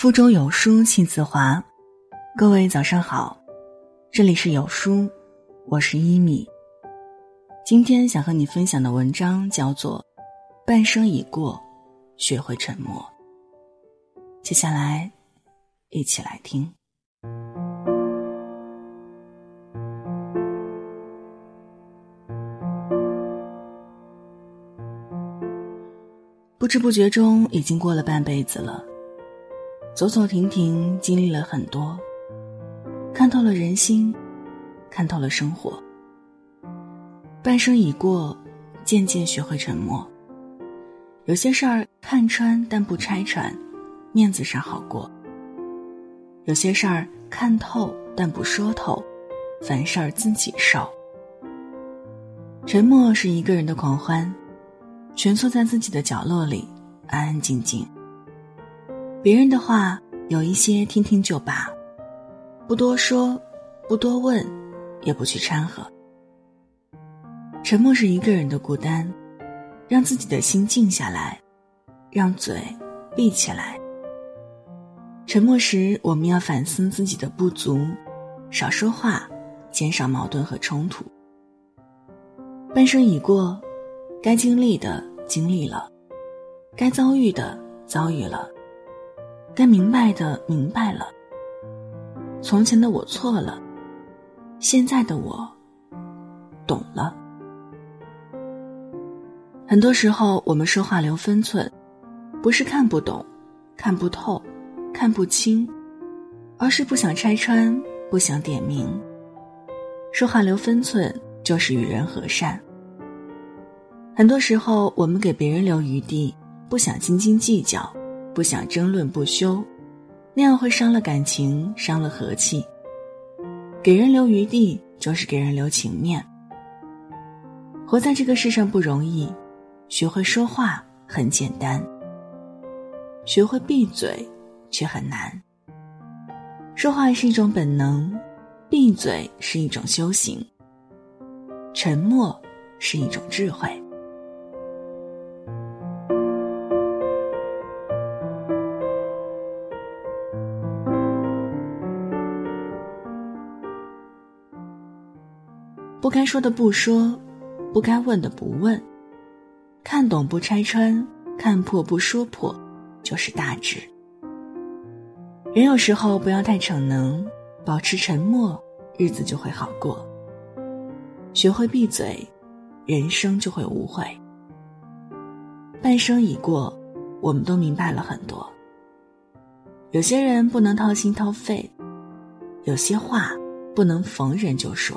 腹中有书气自华，各位早上好，这里是有书，我是一米。今天想和你分享的文章叫做《半生已过，学会沉默》。接下来，一起来听。不知不觉中，已经过了半辈子了。走走停停，经历了很多，看透了人心，看透了生活。半生已过，渐渐学会沉默。有些事儿看穿但不拆穿，面子上好过；有些事儿看透但不说透，凡事儿自己受。沉默是一个人的狂欢，蜷缩在自己的角落里，安安静静。别人的话有一些听听就罢，不多说，不多问，也不去掺和。沉默是一个人的孤单，让自己的心静下来，让嘴闭起来。沉默时，我们要反思自己的不足，少说话，减少矛盾和冲突。半生已过，该经历的经历了，该遭遇的遭遇了。该明白的明白了。从前的我错了，现在的我懂了。很多时候，我们说话留分寸，不是看不懂、看不透、看不清，而是不想拆穿、不想点名。说话留分寸，就是与人和善。很多时候，我们给别人留余地，不想斤斤计较。不想争论不休，那样会伤了感情，伤了和气。给人留余地，就是给人留情面。活在这个世上不容易，学会说话很简单，学会闭嘴却很难。说话是一种本能，闭嘴是一种修行，沉默是一种智慧。不该说的不说，不该问的不问，看懂不拆穿，看破不说破，就是大智。人有时候不要太逞能，保持沉默，日子就会好过。学会闭嘴，人生就会无悔。半生已过，我们都明白了很多。有些人不能掏心掏肺，有些话不能逢人就说。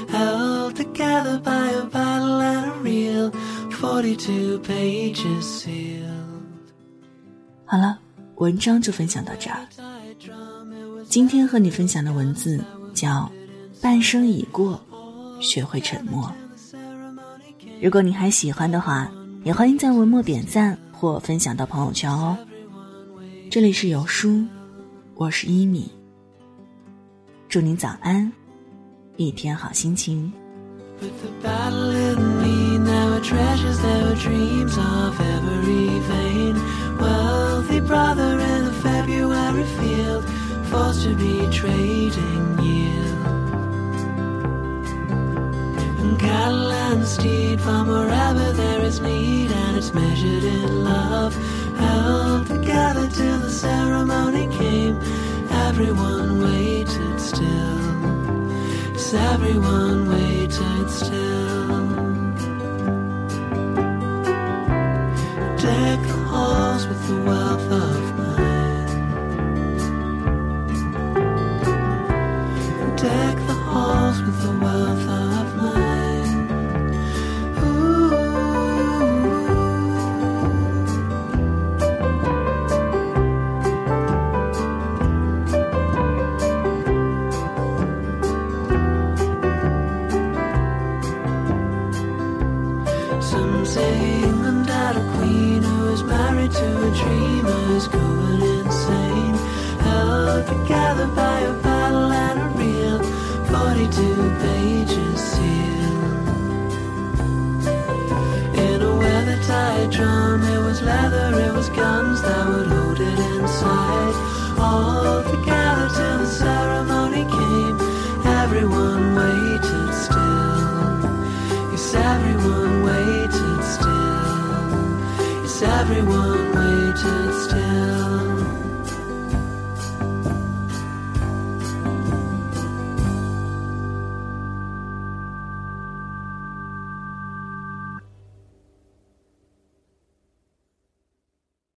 held together by a battle and a real. Forty two pages sealed. 好了文章就分享到这儿。今天和你分享的文字叫半生已过学会沉默如果你还喜欢的话也欢迎在文末点赞或分享到朋友圈哦。这里是有书我是一米祝您早安一天好心情。With the battle in me, there were treasures, there were dreams of every vein. Wealthy brother in the February field, forced to be trading yield. And cattle and steed from wherever there is need, and it's measured in love. Held together till the ceremony came, everyone waited still everyone waited still. Deck the halls with the wealth dreamer's going insane. Held together by a and a real 42 pages sealed. In a drum, it was leather, it was guns that would hold it inside. All together turned